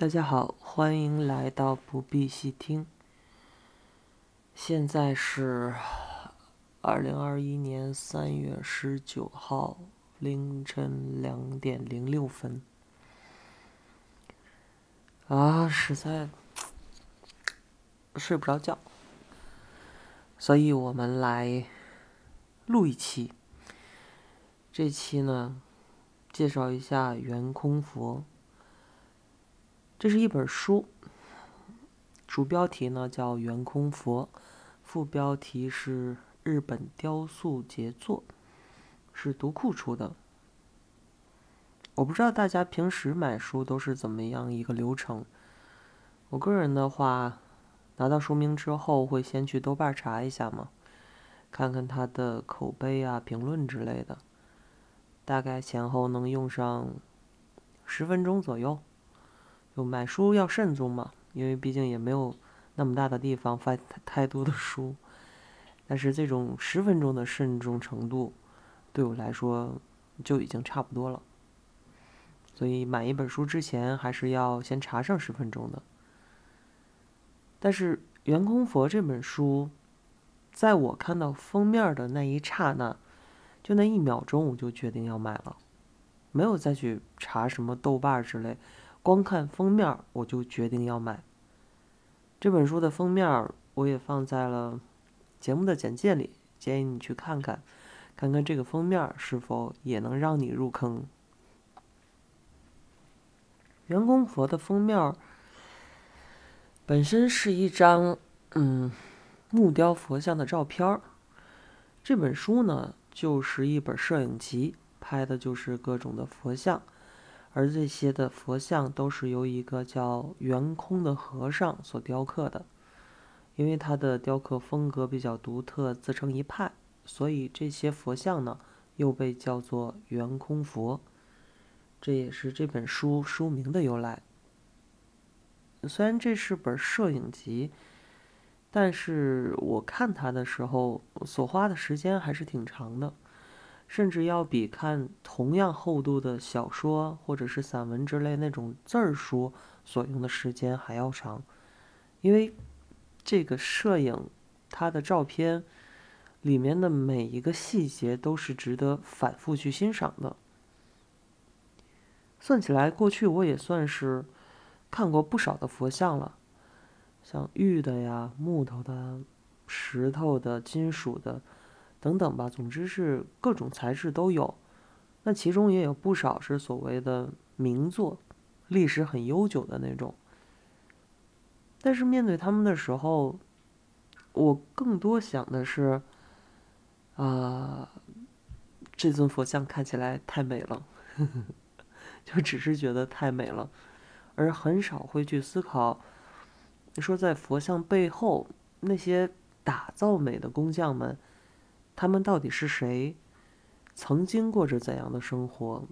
大家好，欢迎来到不必细听。现在是二零二一年三月十九号凌晨两点零六分。啊，实在睡不着觉，所以我们来录一期。这期呢，介绍一下圆空佛。这是一本书，主标题呢叫《圆空佛》，副标题是“日本雕塑杰作”，是读库出的。我不知道大家平时买书都是怎么样一个流程。我个人的话，拿到书名之后会先去豆瓣查一下嘛，看看它的口碑啊、评论之类的，大概前后能用上十分钟左右。就买书要慎重嘛，因为毕竟也没有那么大的地方放太多的书。但是这种十分钟的慎重程度，对我来说就已经差不多了。所以买一本书之前，还是要先查上十分钟的。但是《圆空佛》这本书，在我看到封面的那一刹那，就那一秒钟，我就决定要买了，没有再去查什么豆瓣之类。光看封面，我就决定要买这本书的封面，我也放在了节目的简介里，建议你去看看，看看这个封面是否也能让你入坑。圆空佛的封面本身是一张嗯木雕佛像的照片这本书呢就是一本摄影集，拍的就是各种的佛像。而这些的佛像都是由一个叫圆空的和尚所雕刻的，因为他的雕刻风格比较独特，自成一派，所以这些佛像呢又被叫做圆空佛，这也是这本书书名的由来。虽然这是本摄影集，但是我看它的时候所花的时间还是挺长的。甚至要比看同样厚度的小说或者是散文之类那种字儿书所用的时间还要长，因为这个摄影它的照片里面的每一个细节都是值得反复去欣赏的。算起来，过去我也算是看过不少的佛像了，像玉的呀、木头的、石头的、金属的。等等吧，总之是各种材质都有。那其中也有不少是所谓的名作，历史很悠久的那种。但是面对他们的时候，我更多想的是，啊，这尊佛像看起来太美了，就只是觉得太美了，而很少会去思考，说在佛像背后那些打造美的工匠们。他们到底是谁？曾经过着怎样的生活？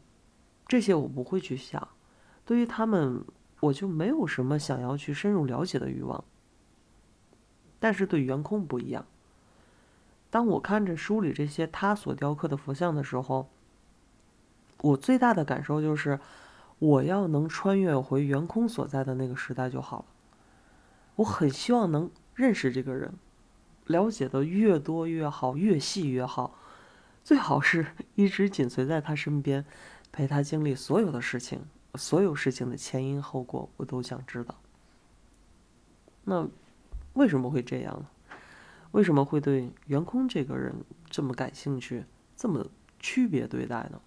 这些我不会去想。对于他们，我就没有什么想要去深入了解的欲望。但是对圆空不一样。当我看着书里这些他所雕刻的佛像的时候，我最大的感受就是，我要能穿越回圆空所在的那个时代就好了。我很希望能认识这个人。了解的越多越好，越细越好，最好是 一直紧随在他身边，陪他经历所有的事情，所有事情的前因后果，我都想知道。那为什么会这样呢？为什么会对袁空这个人这么感兴趣，这么区别对待呢？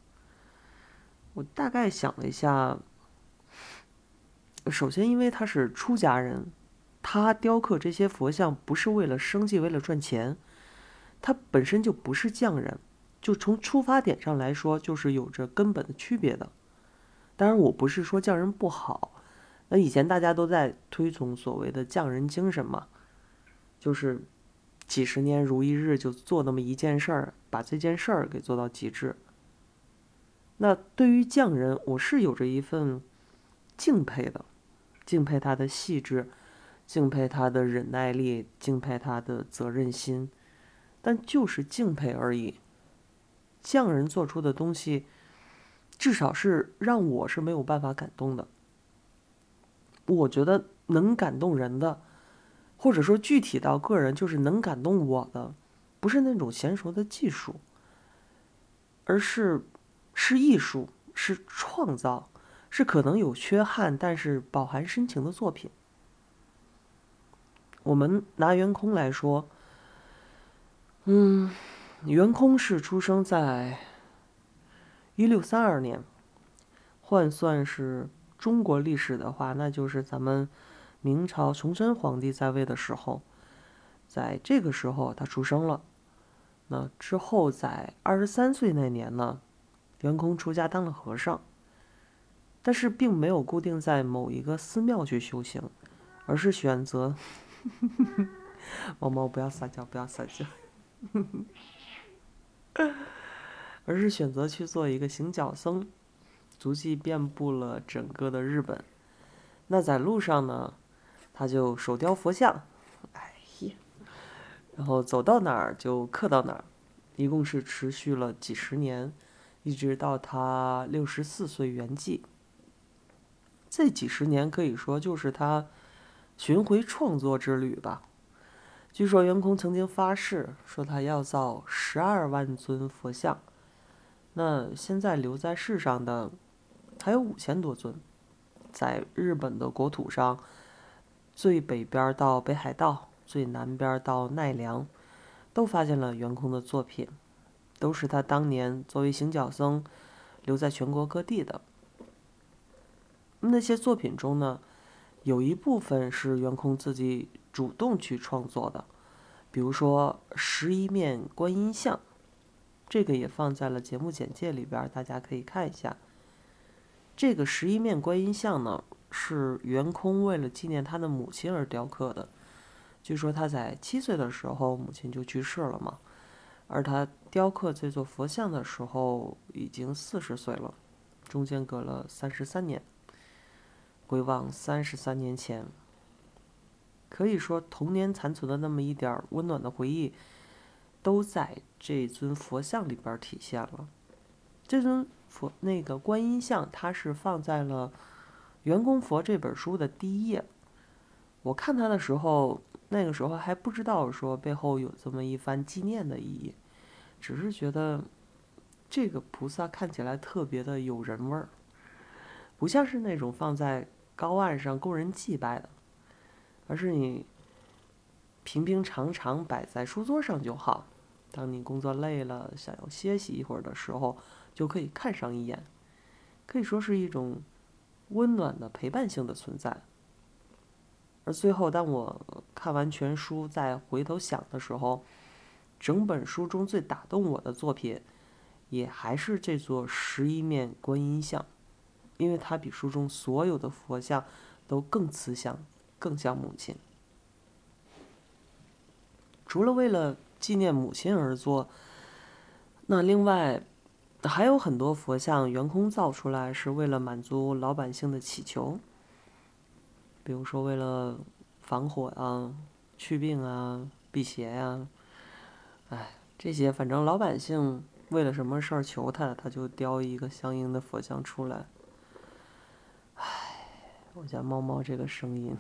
我大概想了一下，首先因为他是出家人。他雕刻这些佛像不是为了生计，为了赚钱，他本身就不是匠人，就从出发点上来说，就是有着根本的区别的。当然，我不是说匠人不好，那以前大家都在推崇所谓的匠人精神嘛，就是几十年如一日，就做那么一件事儿，把这件事儿给做到极致。那对于匠人，我是有着一份敬佩的，敬佩他的细致。敬佩他的忍耐力，敬佩他的责任心，但就是敬佩而已。匠人做出的东西，至少是让我是没有办法感动的。我觉得能感动人的，或者说具体到个人就是能感动我的，不是那种娴熟的技术，而是是艺术，是创造，是可能有缺憾但是饱含深情的作品。我们拿袁空来说，嗯，袁空是出生在一六三二年，换算是中国历史的话，那就是咱们明朝崇祯皇帝在位的时候，在这个时候他出生了。那之后，在二十三岁那年呢，袁空出家当了和尚，但是并没有固定在某一个寺庙去修行，而是选择。猫猫不要撒娇，不要撒娇，而是选择去做一个行脚僧，足迹遍布了整个的日本。那在路上呢，他就手雕佛像，哎呀，然后走到哪儿就刻到哪儿，一共是持续了几十年，一直到他六十四岁圆寂。这几十年可以说就是他。巡回创作之旅吧。据说袁空曾经发誓说他要造十二万尊佛像，那现在留在世上的还有五千多尊。在日本的国土上，最北边到北海道，最南边到奈良，都发现了袁空的作品，都是他当年作为行脚僧留在全国各地的。那些作品中呢？有一部分是袁空自己主动去创作的，比如说十一面观音像，这个也放在了节目简介里边，大家可以看一下。这个十一面观音像呢，是袁空为了纪念他的母亲而雕刻的。据说他在七岁的时候，母亲就去世了嘛，而他雕刻这座佛像的时候已经四十岁了，中间隔了三十三年。回望三十三年前，可以说童年残存的那么一点温暖的回忆，都在这尊佛像里边体现了。这尊佛那个观音像，它是放在了《圆空佛》这本书的第一页。我看它的时候，那个时候还不知道说背后有这么一番纪念的意义，只是觉得这个菩萨看起来特别的有人味儿，不像是那种放在。高岸上供人祭拜的，而是你平平常常摆在书桌上就好。当你工作累了，想要歇息一会儿的时候，就可以看上一眼，可以说是一种温暖的陪伴性的存在。而最后，当我看完全书，再回头想的时候，整本书中最打动我的作品，也还是这座十一面观音像。因为它比书中所有的佛像都更慈祥，更像母亲。除了为了纪念母亲而做，那另外还有很多佛像圆空造出来是为了满足老百姓的祈求，比如说为了防火啊、祛病啊、辟邪呀，哎，这些反正老百姓为了什么事儿求他，他就雕一个相应的佛像出来。我家猫猫这个声音，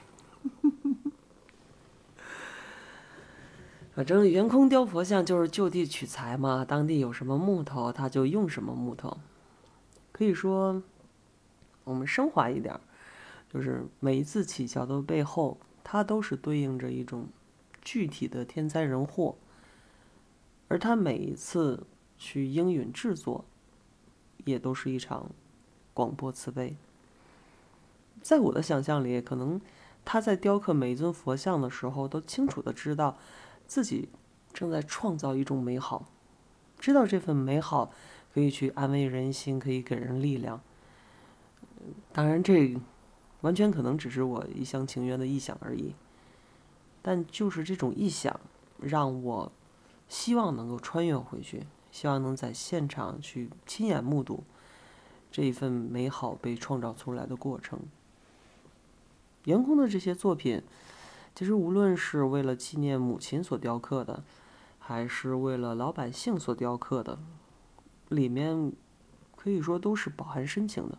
反正圆空雕佛像就是就地取材嘛，当地有什么木头，他就用什么木头。可以说，我们升华一点，就是每一次起桥的背后，它都是对应着一种具体的天灾人祸，而他每一次去应允制作，也都是一场广播慈悲。在我的想象里，可能他在雕刻每一尊佛像的时候，都清楚的知道自己正在创造一种美好，知道这份美好可以去安慰人心，可以给人力量。当然，这完全可能只是我一厢情愿的臆想而已。但就是这种臆想，让我希望能够穿越回去，希望能在现场去亲眼目睹这一份美好被创造出来的过程。颜空的这些作品，其实无论是为了纪念母亲所雕刻的，还是为了老百姓所雕刻的，里面可以说都是饱含深情的。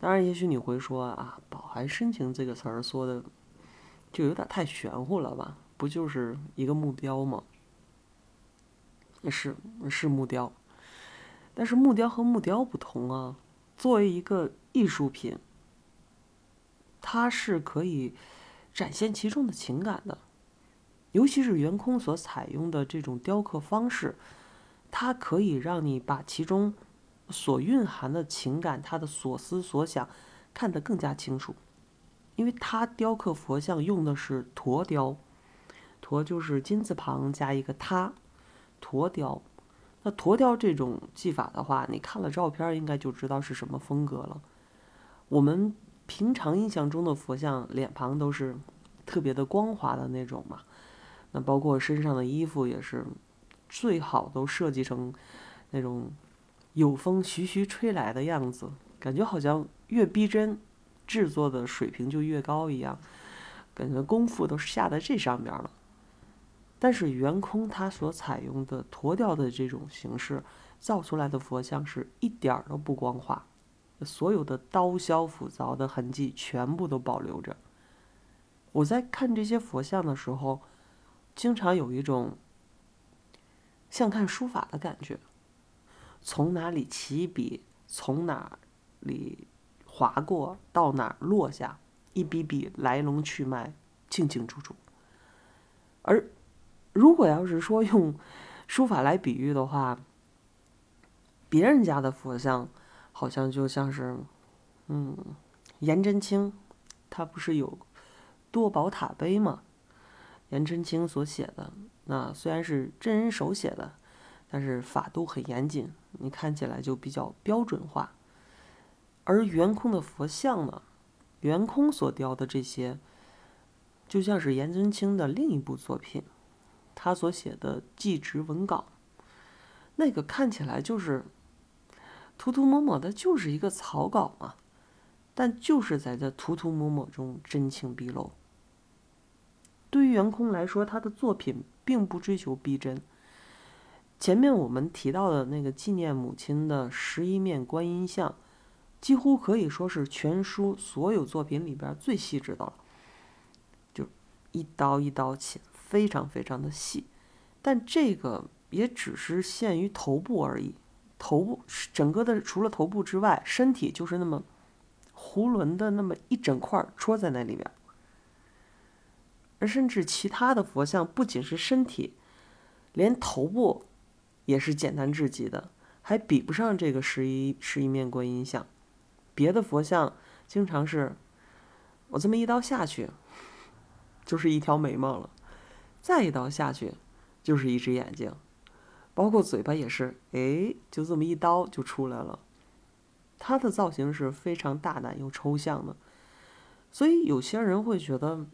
当然，也许你会说啊，饱含。深情这个词儿说的就有点太玄乎了吧？不就是一个木雕吗？是是木雕，但是木雕和木雕不同啊。作为一个艺术品，它是可以展现其中的情感的，尤其是圆空所采用的这种雕刻方式，它可以让你把其中所蕴含的情感、它的所思所想看得更加清楚。因为它雕刻佛像用的是驼雕，驼就是金字旁加一个他，驼雕。那驼雕这种技法的话，你看了照片应该就知道是什么风格了。我们平常印象中的佛像脸庞都是特别的光滑的那种嘛，那包括身上的衣服也是最好都设计成那种有风徐徐吹来的样子，感觉好像越逼真，制作的水平就越高一样，感觉功夫都是下在这上面了。但是圆空它所采用的驼雕的这种形式造出来的佛像是一点儿都不光滑，所有的刀削斧凿的痕迹全部都保留着。我在看这些佛像的时候，经常有一种像看书法的感觉，从哪里起笔，从哪里划过，到哪落下，一笔笔来龙去脉清清楚楚，而。如果要是说用书法来比喻的话，别人家的佛像好像就像是，嗯，颜真卿，他不是有多宝塔碑吗？颜真卿所写的，那虽然是真人手写的，但是法度很严谨，你看起来就比较标准化。而圆空的佛像呢，圆空所雕的这些，就像是颜真卿的另一部作品。他所写的祭侄文稿，那个看起来就是涂涂抹抹的，就是一个草稿嘛。但就是在这涂涂抹抹中真情毕露。对于袁空来说，他的作品并不追求逼真。前面我们提到的那个纪念母亲的十一面观音像，几乎可以说是全书所有作品里边最细致的了，就一刀一刀切。非常非常的细，但这个也只是限于头部而已。头部整个的除了头部之外，身体就是那么囫囵的那么一整块戳在那里边。而甚至其他的佛像不仅是身体，连头部也是简单至极的，还比不上这个十一十一面观音像。别的佛像经常是，我这么一刀下去，就是一条眉毛了。再一刀下去，就是一只眼睛，包括嘴巴也是，哎，就这么一刀就出来了。他的造型是非常大胆又抽象的，所以有些人会觉得，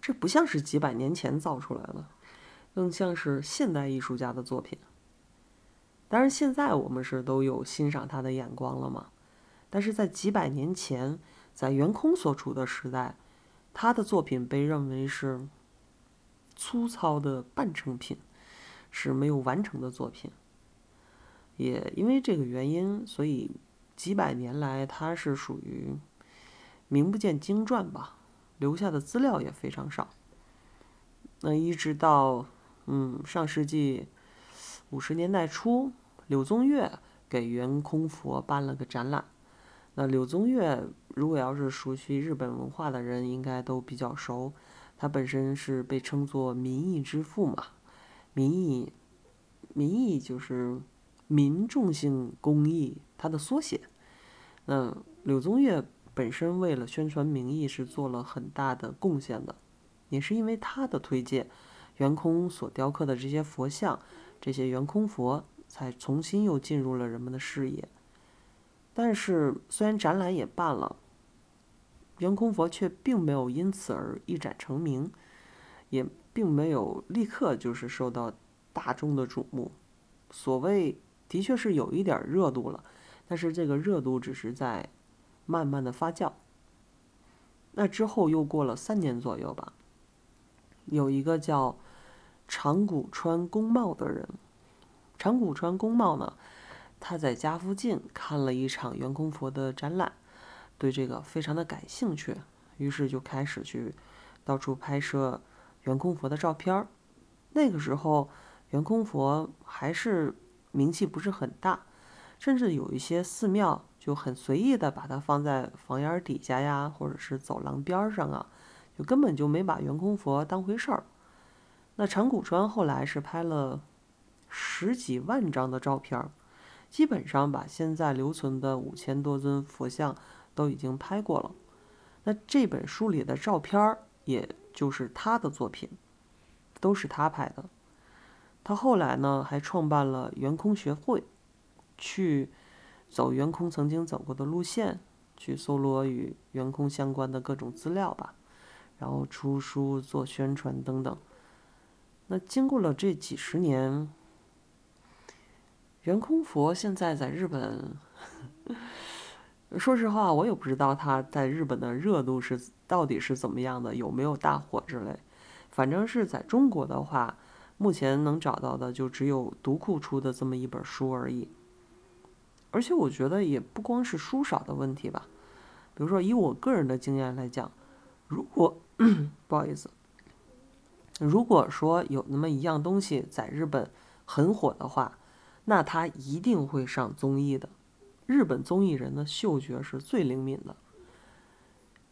这不像是几百年前造出来的，更像是现代艺术家的作品。当然，现在我们是都有欣赏他的眼光了嘛。但是在几百年前，在元空所处的时代，他的作品被认为是。粗糙的半成品是没有完成的作品，也因为这个原因，所以几百年来它是属于名不见经传吧，留下的资料也非常少。那一直到嗯上世纪五十年代初，柳宗悦给圆空佛办了个展览。那柳宗悦如果要是熟悉日本文化的人，应该都比较熟。他本身是被称作民意之父嘛，民意，民意就是民众性公益，它的缩写。那柳宗悦本身为了宣传民意是做了很大的贡献的，也是因为他的推荐，圆空所雕刻的这些佛像，这些圆空佛才重新又进入了人们的视野。但是虽然展览也办了。圆空佛却并没有因此而一展成名，也并没有立刻就是受到大众的瞩目。所谓的确是有一点热度了，但是这个热度只是在慢慢的发酵。那之后又过了三年左右吧，有一个叫长谷川公茂的人，长谷川公茂呢，他在家附近看了一场圆空佛的展览。对这个非常的感兴趣，于是就开始去到处拍摄圆空佛的照片儿。那个时候，圆空佛还是名气不是很大，甚至有一些寺庙就很随意的把它放在房檐底下呀，或者是走廊边上啊，就根本就没把圆空佛当回事儿。那长谷川后来是拍了十几万张的照片儿，基本上把现在留存的五千多尊佛像都已经拍过了。那这本书里的照片儿，也就是他的作品，都是他拍的。他后来呢，还创办了圆空学会，去走圆空曾经走过的路线，去搜罗与圆空相关的各种资料吧，然后出书、做宣传等等。那经过了这几十年，圆空佛现在在日本，说实话，我也不知道他在日本的热度是到底是怎么样的，有没有大火之类。反正是在中国的话，目前能找到的就只有读库出的这么一本书而已。而且我觉得也不光是书少的问题吧，比如说以我个人的经验来讲，如果 不好意思。如果说有那么一样东西在日本很火的话，那它一定会上综艺的。日本综艺人的嗅觉是最灵敏的。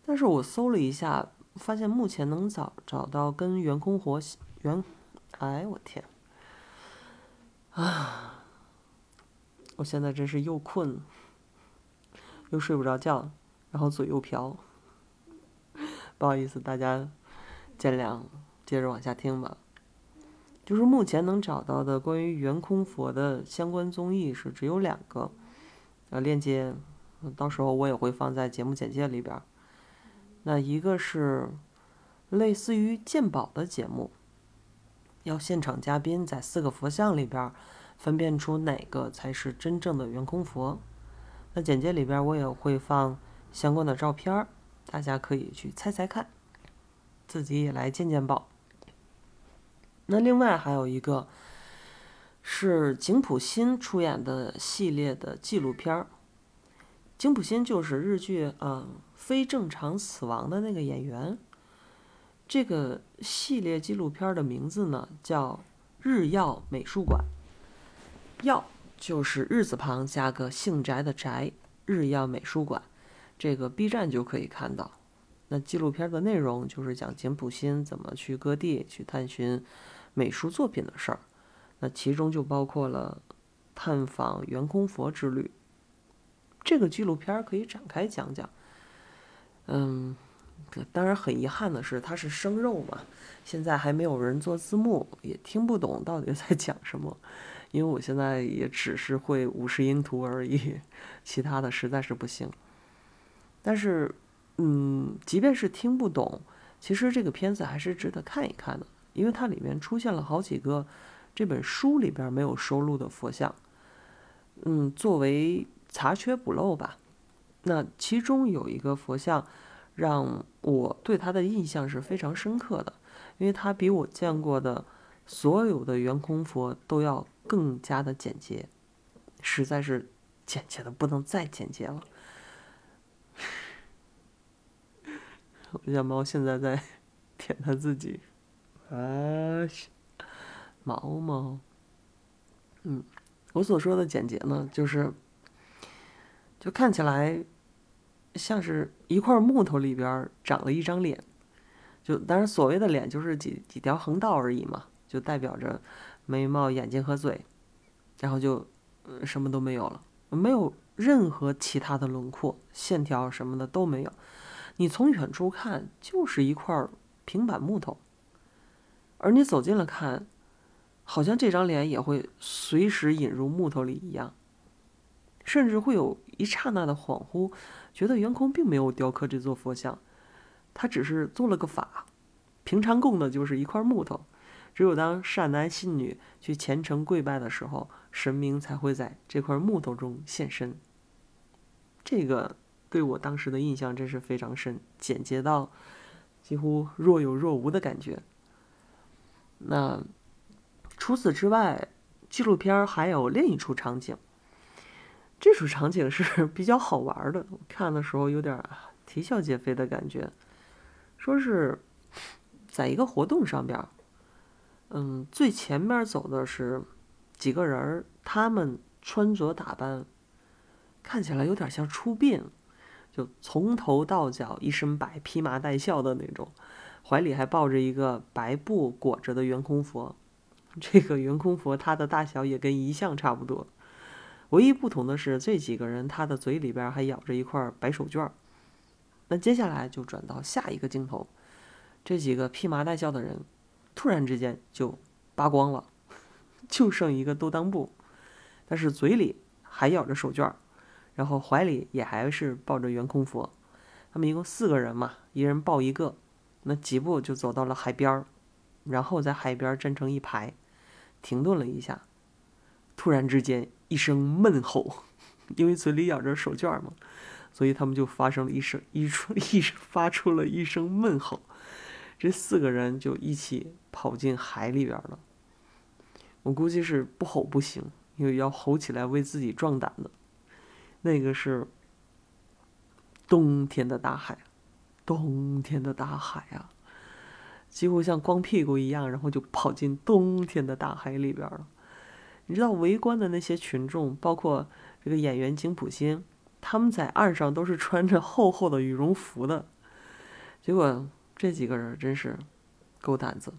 但是我搜了一下，发现目前能找找到跟袁空活袁，哎我天，啊，我现在真是又困，又睡不着觉，然后嘴又瓢，不好意思，大家见谅。接着往下听吧，就是目前能找到的关于圆空佛的相关综艺是只有两个，呃，链接到时候我也会放在节目简介里边。那一个是类似于鉴宝的节目，要现场嘉宾在四个佛像里边分辨出哪个才是真正的圆空佛。那简介里边我也会放相关的照片，大家可以去猜猜看，自己也来鉴鉴宝。那另外还有一个是井浦新出演的系列的纪录片儿。井浦新就是日剧《呃非正常死亡》的那个演员。这个系列纪录片的名字呢叫《日耀美术馆》，耀就是日字旁加个姓翟的翟，日耀美术馆。这个 B 站就可以看到。那纪录片的内容就是讲井浦新怎么去各地去探寻。美术作品的事儿，那其中就包括了探访圆空佛之旅。这个纪录片可以展开讲讲。嗯，当然很遗憾的是，它是生肉嘛，现在还没有人做字幕，也听不懂到底在讲什么。因为我现在也只是会五十音图而已，其他的实在是不行。但是，嗯，即便是听不懂，其实这个片子还是值得看一看的。因为它里面出现了好几个这本书里边没有收录的佛像，嗯，作为查缺补漏吧。那其中有一个佛像让我对他的印象是非常深刻的，因为他比我见过的所有的圆空佛都要更加的简洁，实在是简洁的不能再简洁了。我家猫现在在 舔它自己。啊，毛毛，嗯，我所说的简洁呢，就是，就看起来像是一块木头里边长了一张脸，就当然所谓的脸就是几几条横道而已嘛，就代表着眉毛、眼睛和嘴，然后就什么都没有了，没有任何其他的轮廓、线条什么的都没有，你从远处看就是一块平板木头。而你走近了看，好像这张脸也会随时引入木头里一样，甚至会有一刹那的恍惚，觉得圆空并没有雕刻这座佛像，他只是做了个法，平常供的就是一块木头，只有当善男信女去虔诚跪拜的时候，神明才会在这块木头中现身。这个对我当时的印象真是非常深，简洁到几乎若有若无的感觉。那除此之外，纪录片还有另一处场景。这处场景是 比较好玩的，看的时候有点啼笑皆非的感觉。说是在一个活动上边，嗯，最前面走的是几个人，他们穿着打扮看起来有点像出殡，就从头到脚一身白，披麻戴孝的那种，怀里还抱着一个白布裹着的圆空佛。这个圆空佛它的大小也跟遗像差不多，唯一不同的是这几个人他的嘴里边还咬着一块白手绢。那接下来就转到下一个镜头，这几个披麻戴孝的人，突然之间就扒光了，就剩一个兜裆布，但是嘴里还咬着手绢，然后怀里也还是抱着圆空佛。他们一共四个人嘛，一人抱一个，那几步就走到了海边儿，然后在海边站成一排，停顿了一下，突然之间一声闷吼，因为嘴里咬着手绢嘛。所以他们就发生了一声一出 一发出了一声闷吼，这四个人就一起跑进海里边了。我估计是不吼不行，因为要吼起来为自己壮胆的。那个是冬天的大海，冬天的大海啊，几乎像光屁股一样，然后就跑进冬天的大海里边了。你知道围观的那些群众，包括这个演员金普星。他们在岸上都是穿着厚厚的羽绒服的，结果这几个人真是够胆子。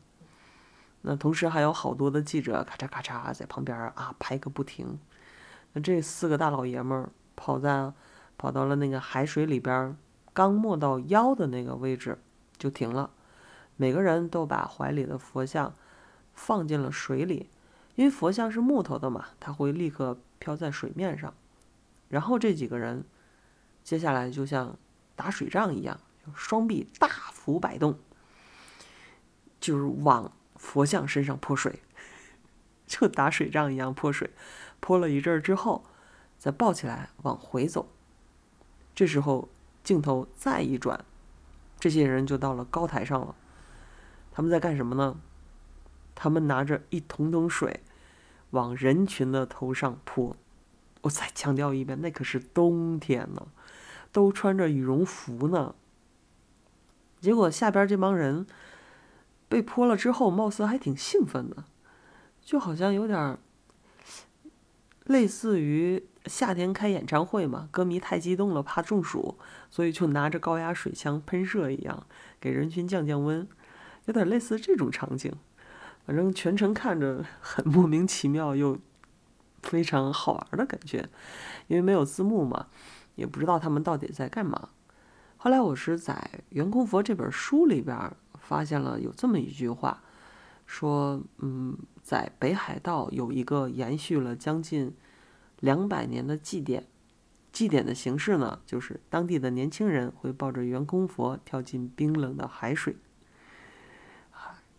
那同时还有好多的记者咔嚓咔嚓在旁边啊拍个不停。那这四个大老爷们儿跑在跑到了那个海水里边，刚没到腰的那个位置就停了，每个人都把怀里的佛像放进了水里，因为佛像是木头的嘛，它会立刻漂在水面上。然后这几个人，接下来就像打水仗一样，双臂大幅摆动，就是往佛像身上泼水，就打水仗一样泼水，泼了一阵儿之后，再抱起来往回走。这时候镜头再一转，这些人就到了高台上了。他们在干什么呢？他们拿着一桶桶水，往人群的头上泼。我再强调一遍，那可是冬天呢，都穿着羽绒服呢。结果下边这帮人被泼了之后，貌似还挺兴奋的，就好像有点类似于夏天开演唱会嘛，歌迷太激动了，怕中暑，所以就拿着高压水枪喷射一样，给人群降降温，有点类似这种场景。反正全程看着很莫名其妙又。非常好玩的感觉，因为没有字幕嘛，也不知道他们到底在干嘛。后来我是在《圆空佛》这本书里边发现了有这么一句话，说，嗯，在北海道有一个延续了将近两百年的祭典，祭典的形式呢，就是当地的年轻人会抱着圆空佛跳进冰冷的海水。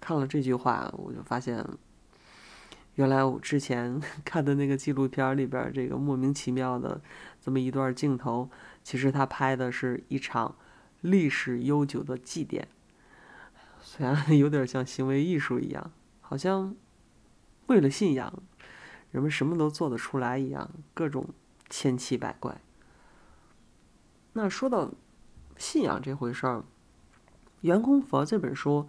看了这句话，我就发现。原来我之前 看的那个纪录片里边，这个莫名其妙的这么一段镜头，其实他拍的是一场历史悠久的祭典。虽然 有点像行为艺术一样，好像为了信仰，人们什么都做得出来一样，各种千奇百怪。那说到信仰这回事儿，《圆空佛》这本书。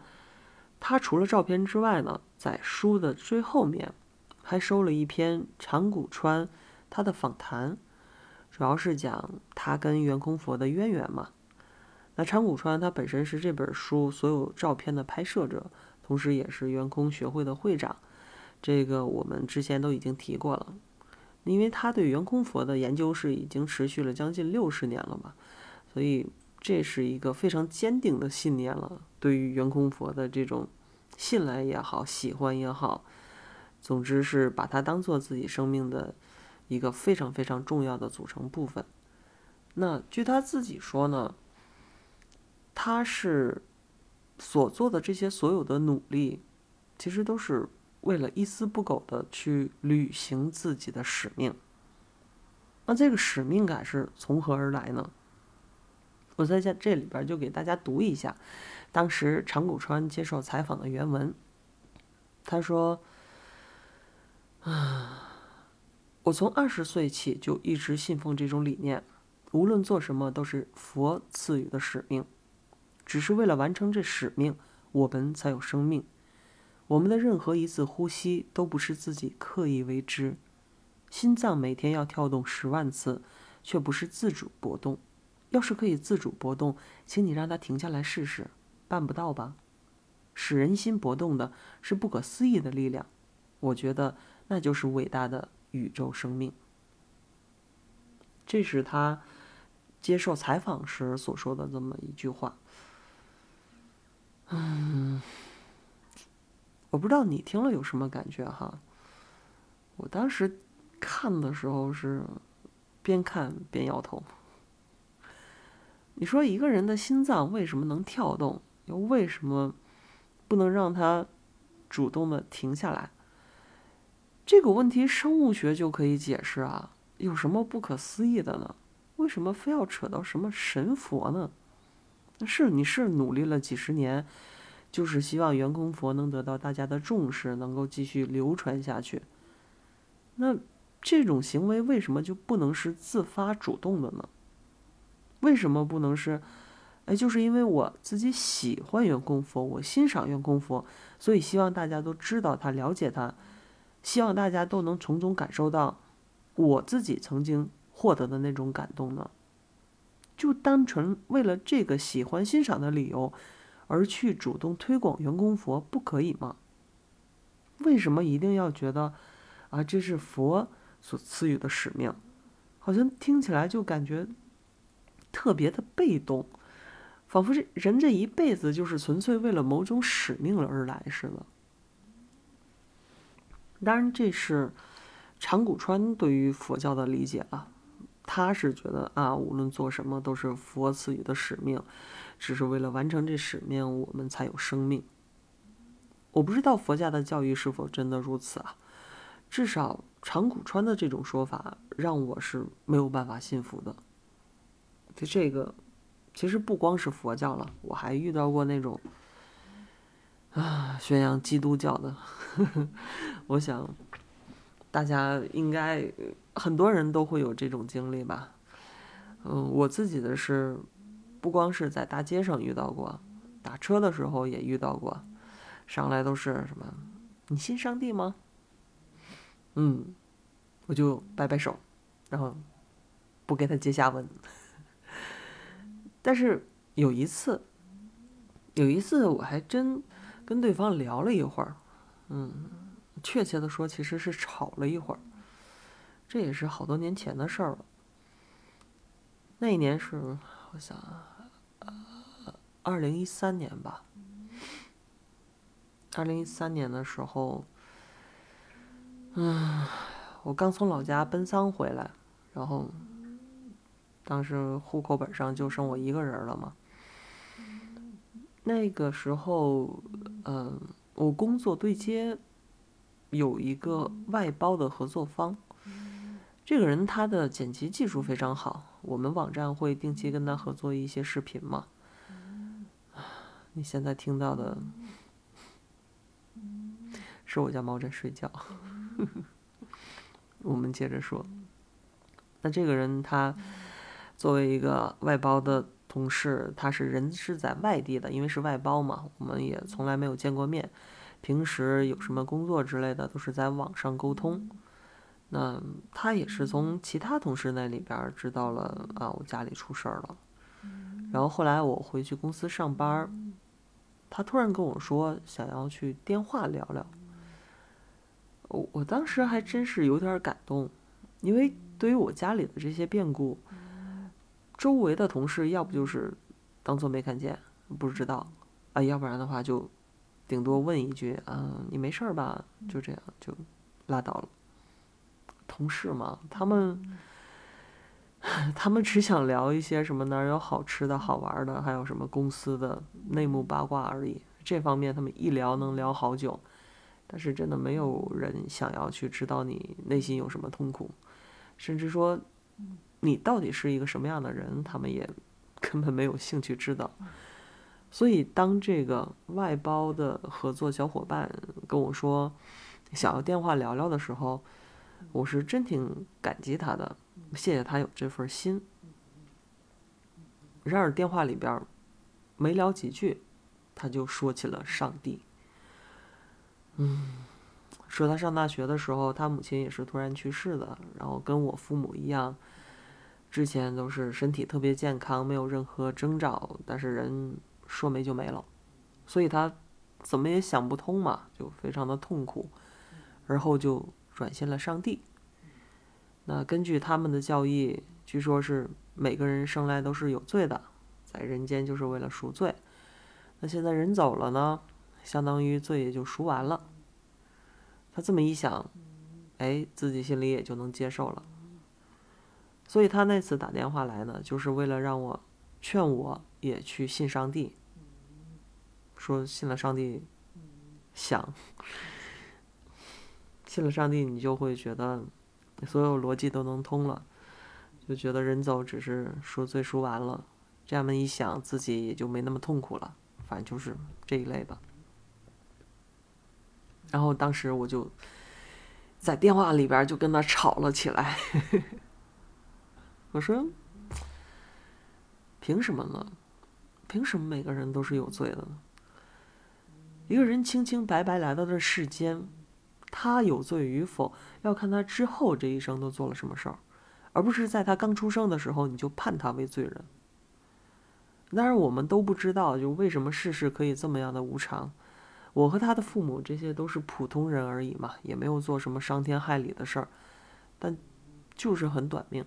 他除了照片之外呢，在书的最后面还收了一篇长谷川他的访谈，主要是讲他跟圆空佛的渊源嘛。那长谷川他本身是这本书所有照片的拍摄者，同时也是圆空学会的会长，这个我们之前都已经提过了。因为他对圆空佛的研究是已经持续了将近六十年了嘛，所以。这是一个非常坚定的信念了。对于圆空佛的这种信赖也好，喜欢也好，总之是把它当做自己生命的一个非常非常重要的组成部分。那据他自己说呢，他是所做的这些所有的努力，其实都是为了一丝不苟的去履行自己的使命。那这个使命感是从何而来呢？我在这这里边就给大家读一下，当时长谷川接受采访的原文。他说：“啊，我从二十岁起就一直信奉这种理念，无论做什么都是佛赐予的使命，只是为了完成这使命，我们才有生命。我们的任何一次呼吸都不是自己刻意为之，心脏每天要跳动十万次，却不是自主搏动。要是可以自主波动，请你让它停下来试试，办不到吧？使人心波动的是不可思议的力量，我觉得那就是伟大的宇宙生命。这是他接受采访时所说的这么一句话。嗯。我不知道你听了有什么感觉哈？我当时看的时候是边看边摇头。你说一个人的心脏为什么能跳动，又为什么不能让它主动的停下来？这个问题生物学就可以解释啊，有什么不可思议的呢？为什么非要扯到什么神佛呢？是你是努力了几十年。就是希望员工佛能得到大家的重视，能够继续流传下去。那这种行为为什么就不能是自发主动的呢？为什么不能是？哎，就是因为我自己喜欢员工佛，我欣赏员工佛，所以希望大家都知道他，了解他，希望大家都能从中感受到我自己曾经获得的那种感动呢？就单纯为了这个喜欢欣赏的理由？而去主动推广员工佛不可以吗？为什么一定要觉得啊这是佛所赐予的使命？好像听起来就感觉特别的被动，仿佛这人这一辈子就是纯粹为了某种使命而来似的。当然，这是长谷川对于佛教的理解了。他是觉得啊，无论做什么都是佛赐予的使命。只是为了完成这使命，我们才有生命。我不知道佛家的教育是否真的如此啊？至少长谷川的这种说法让我是没有办法信服的。就这个，其实不光是佛教了，我还遇到过那种啊宣扬基督教的。我想大家应该很多人都会有这种经历吧。嗯，我自己的是。不光是在大街上遇到过，打车的时候也遇到过，上来都是什么？你信上帝吗？嗯，我就摆摆手，然后不给他接下文。但是有一次，有一次我还真跟对方聊了一会儿，嗯，确切的说其实是吵了一会儿，这也是好多年前的事儿了。那一年是。我想，呃，二零一三年吧。二零一三年的时候，嗯，我刚从老家奔丧回来，然后当时户口本上就剩我一个人了嘛。那个时候，嗯，我工作对接有一个外包的合作方。这个人他的剪辑技术非常好，我们网站会定期跟他合作一些视频嘛。你现在听到的是我家猫在睡觉。我们接着说，那这个人他作为一个外包的同事，他是人是在外地的，因为是外包嘛，我们也从来没有见过面，平时有什么工作之类的都是在网上沟通。那他也是从其他同事那里边知道了啊，我家里出事儿了。然后后来我回去公司上班，他突然跟我说想要去电话聊聊。我我当时还真是有点感动，因为对于我家里的这些变故，周围的同事要不就是当做没看见，不知道啊，要不然的话就顶多问一句啊，你没事儿吧？就这样就拉倒了。同事嘛，他们 他们只想聊一些什么哪儿有好吃的好玩的，还有什么公司的内幕八卦而已。这方面他们一聊能聊好久，但是真的没有人想要去知道你内心有什么痛苦，甚至说你到底是一个什么样的人，他们也 根本没有兴趣知道。所以当这个外包的合作小伙伴跟我说想要电话聊聊的时候，我是真挺感激他的，谢谢他有这份心。然而电话里边没聊几句，他就说起了上帝。嗯，说他上大学的时候，他母亲也是突然去世的，然后跟我父母一样，之前都是身体特别健康，没有任何征兆，但是人说没就没了，所以他怎么也想不通嘛，就非常的痛苦，而后就转信了上帝。那根据他们的教义，据说是。每个人生来都是有罪的，在人间就是为了赎罪。那现在人走了呢，相当于罪也就赎完了。他这么一想，哎，自己心里也就能接受了。所以他那次打电话来呢，就是为了让我劝我也去信上帝，说信了上帝，想信了上帝，你就会觉得所有逻辑都能通了。就觉得人走只是赎罪赎完了，这样一想，自己也就没那么痛苦了。反正就是这一类吧。然后当时我就在电话里边就跟他吵了起来。我说：“凭什么呢？凭什么每个人都是有罪的呢？一个人清清白白来到这世间，他有罪与否，要看他之后这一生都做了什么事儿。”而不是在他刚出生的时候你就判他为罪人。当然，我们都不知道，就为什么世事可以这么样的无常。我和他的父母这些都是普通人而已嘛，也没有做什么伤天害理的事儿，但就是很短命。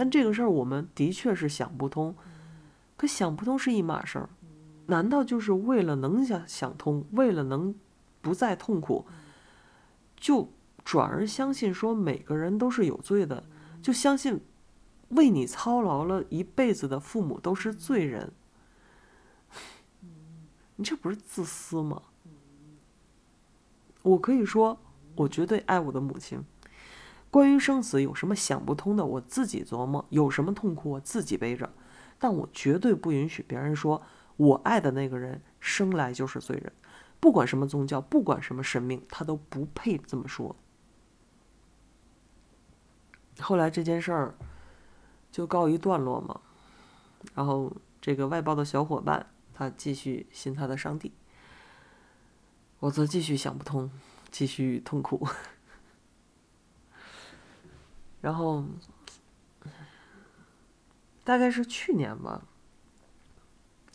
但这个事儿我们的确是想不通。可想不通是一码事儿，难道就是为了能想想通，为了能不再痛苦，就转而相信说每个人都是有罪的？就相信为你操劳了一辈子的父母都是罪人，你这不是自私吗？我可以说，我绝对爱我的母亲。关于生死有什么想不通的，我自己琢磨；有什么痛苦，我自己背着。但我绝对不允许别人说我爱的那个人生来就是罪人，不管什么宗教，不管什么神明，他都不配这么说。后来这件事儿就告一段落嘛，然后这个外包的小伙伴他继续信他的上帝，我则继续想不通，继续痛苦。然后大概是去年吧，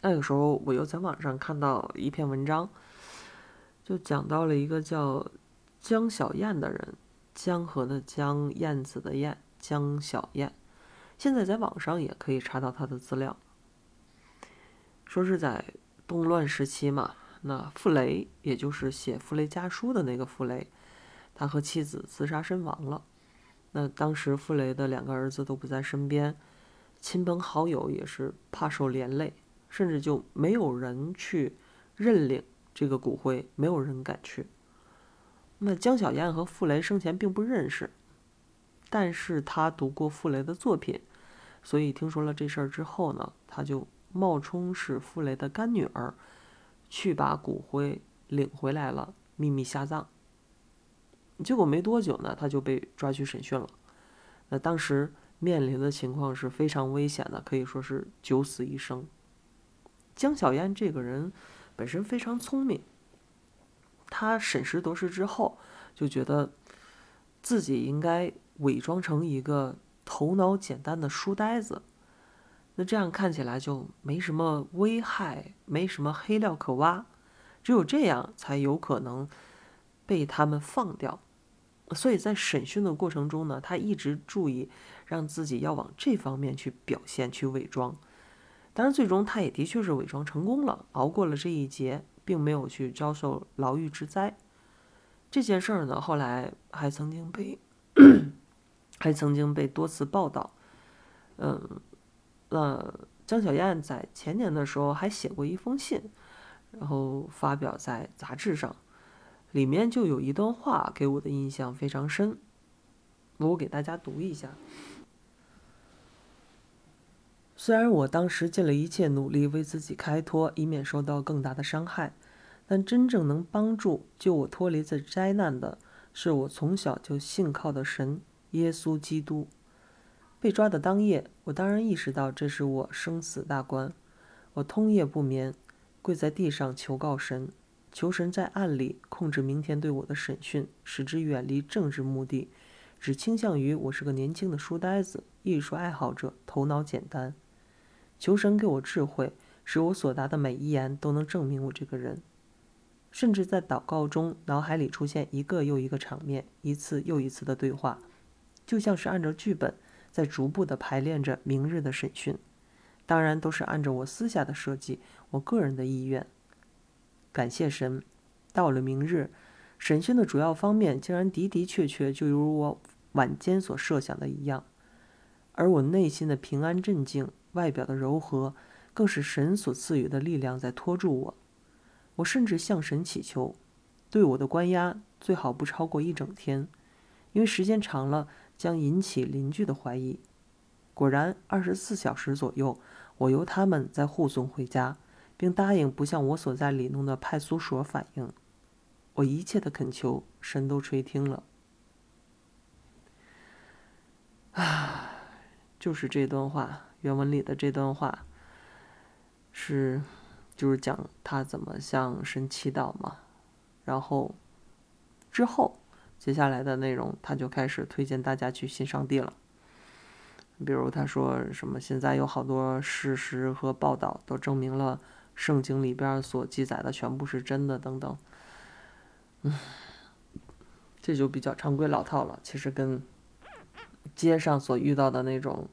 那个时候我又在网上看到一篇文章，就讲到了一个叫江小燕的人。江河的江，燕子的燕，江小燕，现在在网上也可以查到他的资料。说是在动乱时期嘛，那傅雷，也就是写《傅雷家书》的那个傅雷，他和妻子自杀身亡了。那当时傅雷的两个儿子都不在身边，亲朋好友也是怕受连累，甚至就没有人去认领这个骨灰，没有人敢去。那江小燕和傅雷生前并不认识，但是他读过傅雷的作品，所以听说了这事儿之后呢，他就冒充是傅雷的干女儿，去把骨灰领回来了，秘密下葬。结果没多久呢，他就被抓去审讯了。那当时面临的情况是非常危险的，可以说是九死一生。江小燕这个人本身非常聪明。他审时度势之后，就觉得自己应该伪装成一个头脑简单的书呆子，那这样看起来就没什么危害，没什么黑料可挖，只有这样才有可能被他们放掉。所以在审讯的过程中呢，他一直注意让自己要往这方面去表现、去伪装。当然，最终他也的确是伪装成功了，熬过了这一劫。并没有去遭受牢狱之灾，这件事儿呢，后来还曾经被，还曾经被多次报道。嗯，那江小燕在前年的时候还写过一封信，然后发表在杂志上，里面就有一段话给我的印象非常深，我给大家读一下。虽然我当时尽了一切努力为自己开脱，以免受到更大的伤害，但真正能帮助救我脱离这灾难的，是我从小就信靠的神耶稣基督。被抓的当夜，我当然意识到这是我生死大关。我通夜不眠，跪在地上求告神，求神在暗里控制明天对我的审讯，使之远离政治目的，只倾向于我是个年轻的书呆子、艺术爱好者，头脑简单。求神给我智慧，使我所答的每一言都能证明我这个人。甚至在祷告中，脑海里出现一个又一个场面，一次又一次的对话，就像是按照剧本在逐步的排练着明日的审讯。当然都是按照我私下的设计，我个人的意愿。感谢神，到了明日，审讯的主要方面竟然的的确确就如我晚间所设想的一样，而我内心的平安镇静，外表的柔和，更是神所赐予的力量在拖住我。我甚至向神祈求，对我的关押最好不超过一整天，因为时间长了将引起邻居的怀疑。果然，二十四小时左右，我由他们再护送回家，并答应不向我所在里弄的派出所反映。我一切的恳求，神都垂听了。啊，就是这段话，原文里的这段话，是，就是讲他怎么向神祈祷嘛。然后，之后，接下来的内容，他就开始推荐大家去信上帝了。比如他说什么，现在有好多事实和报道都证明了圣经里边所记载的全部是真的，等等。嗯，这就比较常规老套了。其实跟街上所遇到的那种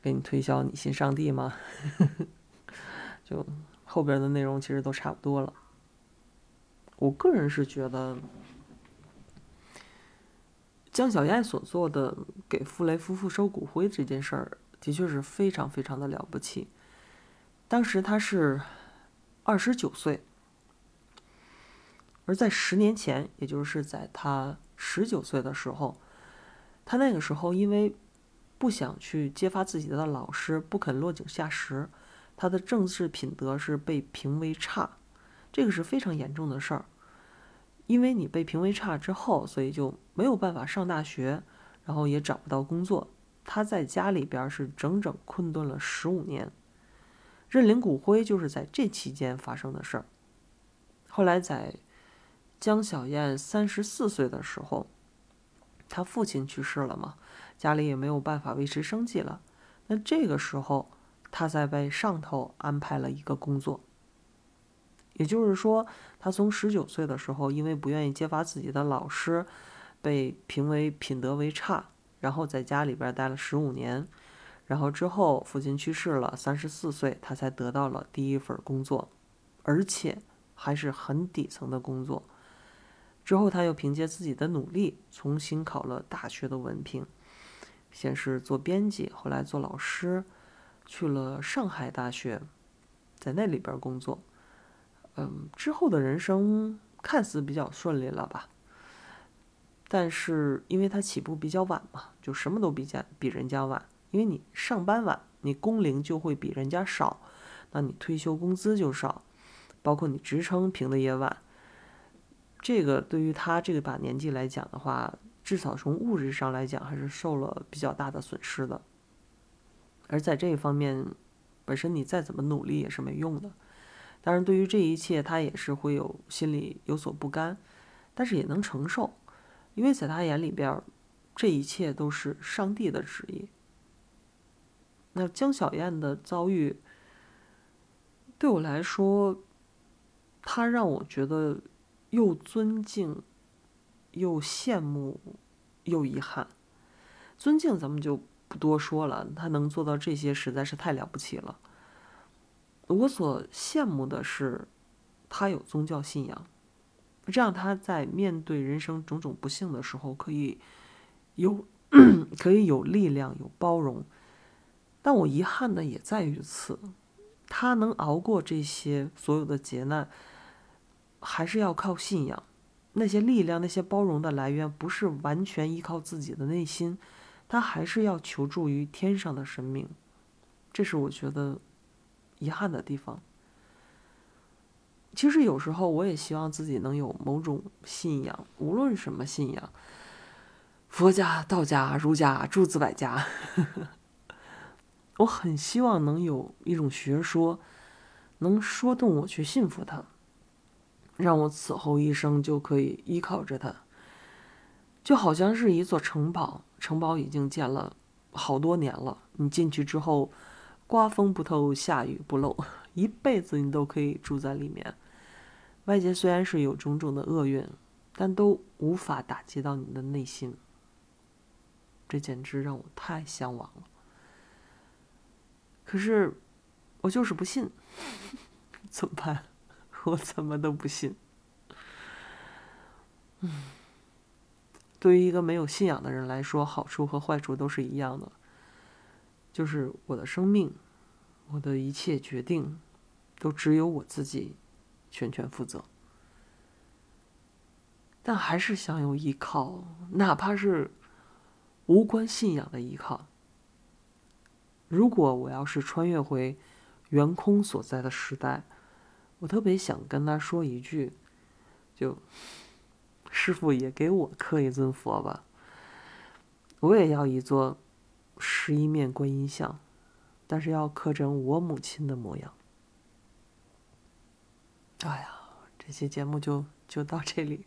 给你推销你信上帝吗？就后边的内容其实都差不多了。我个人是觉得。江小燕所做的给傅雷夫妇收骨灰这件事儿，的确是非常非常的了不起。当时他是二十九岁，而在十年前，也就是在他十九岁的时候，他那个时候因为不想去揭发自己的老师，不肯落井下石，他的政治品德是被评为差，这个是非常严重的事儿。因为你被评为差之后，所以就没有办法上大学，然后也找不到工作。他在家里边是整整困顿了十五年。认领骨灰就是在这期间发生的事儿。后来在江小燕三十四岁的时候，他父亲去世了嘛，家里也没有办法维持生计了。那这个时候，他在被上头安排了一个工作。也就是说，他从十九岁的时候，因为不愿意揭发自己的老师，被评为品德为差，然后在家里边待了十五年，然后之后父亲去世了，三十四岁他才得到了第一份工作，而且还是很底层的工作。之后他又凭借自己的努力，重新考了大学的文凭，先是做编辑，后来做老师，去了上海大学，在那里边工作。嗯，之后的人生看似比较顺利了吧？但是因为他起步比较晚嘛，就什么都比家比人家晚。因为你上班晚，你工龄就会比人家少，那你退休工资就少，包括你职称评的也晚。这个对于他这个把年纪来讲的话，至少从物质上来讲还是受了比较大的损失的。而在这一方面，本身你再怎么努力也是没用的。当然，对于这一切，他也是会有心里有所不甘，但是也能承受，因为在他眼里边，这一切都是上帝的旨意。那江小燕的遭遇，对我来说，他让我觉得又尊敬，又羡慕，又遗憾。尊敬咱们就不多说了，他能做到这些，实在是太了不起了。我所羡慕的是，他有宗教信仰，这样他在面对人生种种不幸的时候，可以有 可以有力量、有包容。但我遗憾的也在于此，他能熬过这些所有的劫难，还是要靠信仰。那些力量、那些包容的来源，不是完全依靠自己的内心，他还是要求助于天上的神明。这是我觉得。遗憾的地方，其实有时候我也希望自己能有某种信仰，无论什么信仰，佛家、道家、儒家、诸子百家，我很希望能有一种学说，能说动我去信服它，让我此后一生就可以依靠着它。就好像是一座城堡，城堡已经建了好多年了，你进去之后，刮风不透，下雨不漏，一辈子你都可以住在里面。外界虽然是有种种的厄运，但都无法打击到你的内心。这简直让我太向往了。可是，我就是不信，怎么办？我怎么都不信。嗯，对于一个没有信仰的人来说，好处和坏处都是一样的，就是我的生命，我的一切决定，都只有我自己。全权负责，但还是想有依靠，哪怕是无关信仰的依靠。如果我要是穿越回圆空所在的时代，我特别想跟他说一句：“就师傅也给我刻一尊佛吧，我也要一座十一面观音像，但是要刻成我母亲的模样。”哎呀，这期节目就就到这里，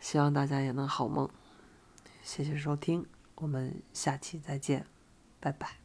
希望大家也能好梦。谢谢收听，我们下期再见，拜拜。